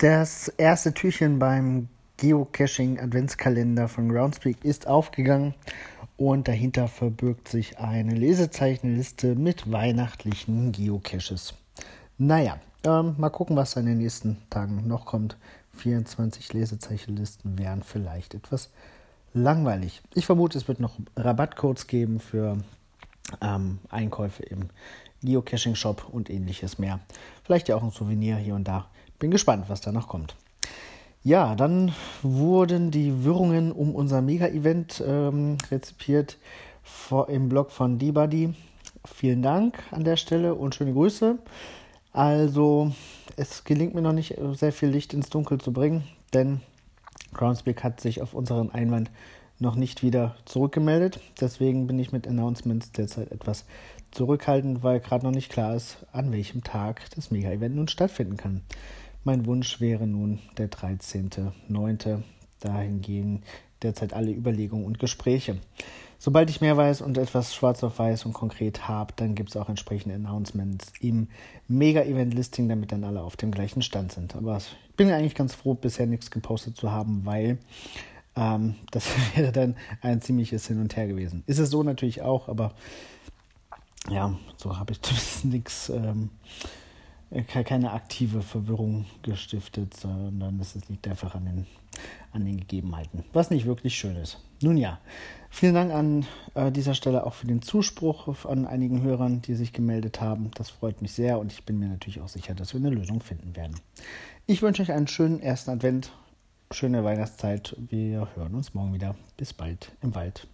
Das erste Türchen beim Geocaching Adventskalender von Groundspeak ist aufgegangen und dahinter verbirgt sich eine Lesezeichenliste mit weihnachtlichen Geocaches. Naja, ähm, mal gucken, was in den nächsten Tagen noch kommt. 24 Lesezeichenlisten wären vielleicht etwas langweilig. Ich vermute, es wird noch Rabattcodes geben für ähm, Einkäufe im Geocaching-Shop und ähnliches mehr. Vielleicht ja auch ein Souvenir hier und da. Bin gespannt, was da noch kommt. Ja, dann wurden die Wirrungen um unser Mega-Event ähm, rezipiert vor, im Blog von D-Buddy. Vielen Dank an der Stelle und schöne Grüße. Also, es gelingt mir noch nicht sehr viel Licht ins Dunkel zu bringen, denn Groundspeak hat sich auf unseren Einwand noch nicht wieder zurückgemeldet. Deswegen bin ich mit Announcements derzeit etwas zurückhaltend, weil gerade noch nicht klar ist, an welchem Tag das Mega-Event nun stattfinden kann. Mein Wunsch wäre nun der 13.09. Dahin gehen derzeit alle Überlegungen und Gespräche. Sobald ich mehr weiß und etwas schwarz auf weiß und konkret habe, dann gibt es auch entsprechende Announcements im Mega-Event-Listing, damit dann alle auf dem gleichen Stand sind. Aber ich bin eigentlich ganz froh, bisher nichts gepostet zu haben, weil ähm, das wäre dann ein ziemliches Hin und Her gewesen. Ist es so natürlich auch, aber ja, so habe ich zumindest nichts. Ähm, äh, keine aktive Verwirrung gestiftet, sondern es liegt einfach an den, an den Gegebenheiten, was nicht wirklich schön ist. Nun ja, vielen Dank an äh, dieser Stelle auch für den Zuspruch an einigen Hörern, die sich gemeldet haben. Das freut mich sehr und ich bin mir natürlich auch sicher, dass wir eine Lösung finden werden. Ich wünsche euch einen schönen ersten Advent, schöne Weihnachtszeit. Wir hören uns morgen wieder. Bis bald im Wald.